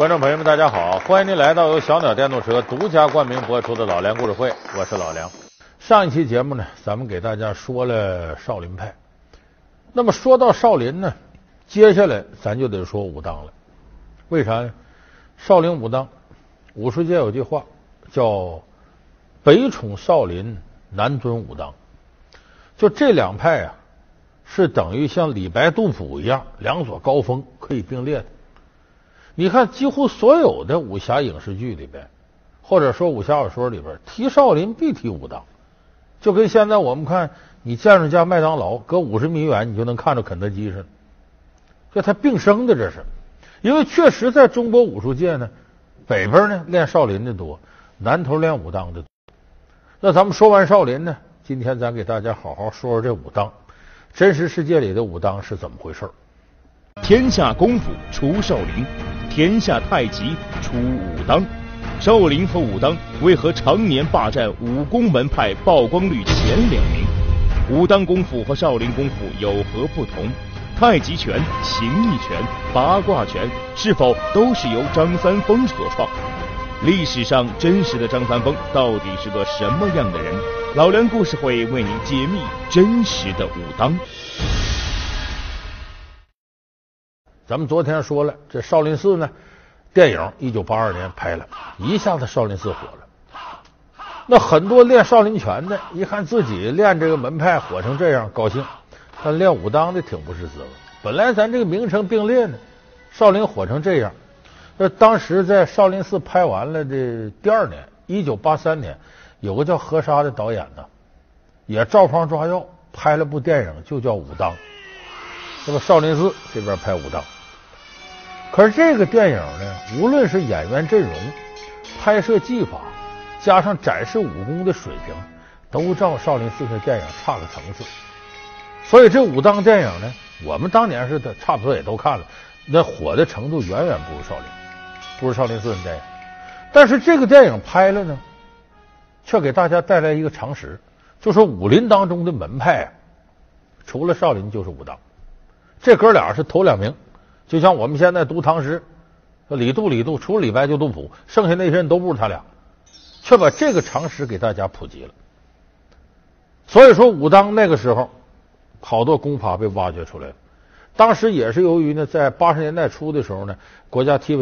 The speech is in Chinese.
观众朋友们，大家好！欢迎您来到由小鸟电动车独家冠名播出的老梁故事会，我是老梁。上一期节目呢，咱们给大家说了少林派。那么说到少林呢，接下来咱就得说武当了。为啥呢？少林、武当，武术界有句话叫“北宠少林，南尊武当”，就这两派啊，是等于像李白、杜甫一样，两所高峰可以并列的。你看，几乎所有的武侠影视剧里边，或者说武侠小说里边，提少林必提武当，就跟现在我们看你见着家麦当劳，隔五十米远你就能看着肯德基似的，就它并生的这是。因为确实在中国武术界呢，北边呢练少林的多，南头练武当的多。那咱们说完少林呢，今天咱给大家好好说说这武当，真实世界里的武当是怎么回事天下功夫出少林，天下太极出武当。少林和武当为何常年霸占武功门派曝光率前两名？武当功夫和少林功夫有何不同？太极拳、形意拳、八卦拳是否都是由张三丰所创？历史上真实的张三丰到底是个什么样的人？老梁故事会为您揭秘真实的武当。咱们昨天说了，这少林寺呢，电影一九八二年拍了，一下子少林寺火了。那很多练少林拳的，一看自己练这个门派火成这样，高兴。但练武当的挺不是滋味。本来咱这个名称并列呢，少林火成这样。那当时在少林寺拍完了的第二年，一九八三年，有个叫何沙的导演呢，也照方抓药拍了部电影，就叫《武当》。那么少林寺这边拍武当，可是这个电影呢，无论是演员阵容、拍摄技法，加上展示武功的水平，都照少林寺的电影差个层次。所以这武当电影呢，我们当年是的差不多也都看了，那火的程度远远不如少林，不如少林寺的电影。但是这个电影拍了呢，却给大家带来一个常识，就说武林当中的门派啊，除了少林就是武当，这哥俩是头两名。就像我们现在读唐诗，李杜李杜，除了李白就杜甫，剩下那些人都不是他俩，却把这个常识给大家普及了。所以说武当那个时候。好多功法被挖掘出来了，当时也是由于呢，在八十年代初的时候呢，国家体委。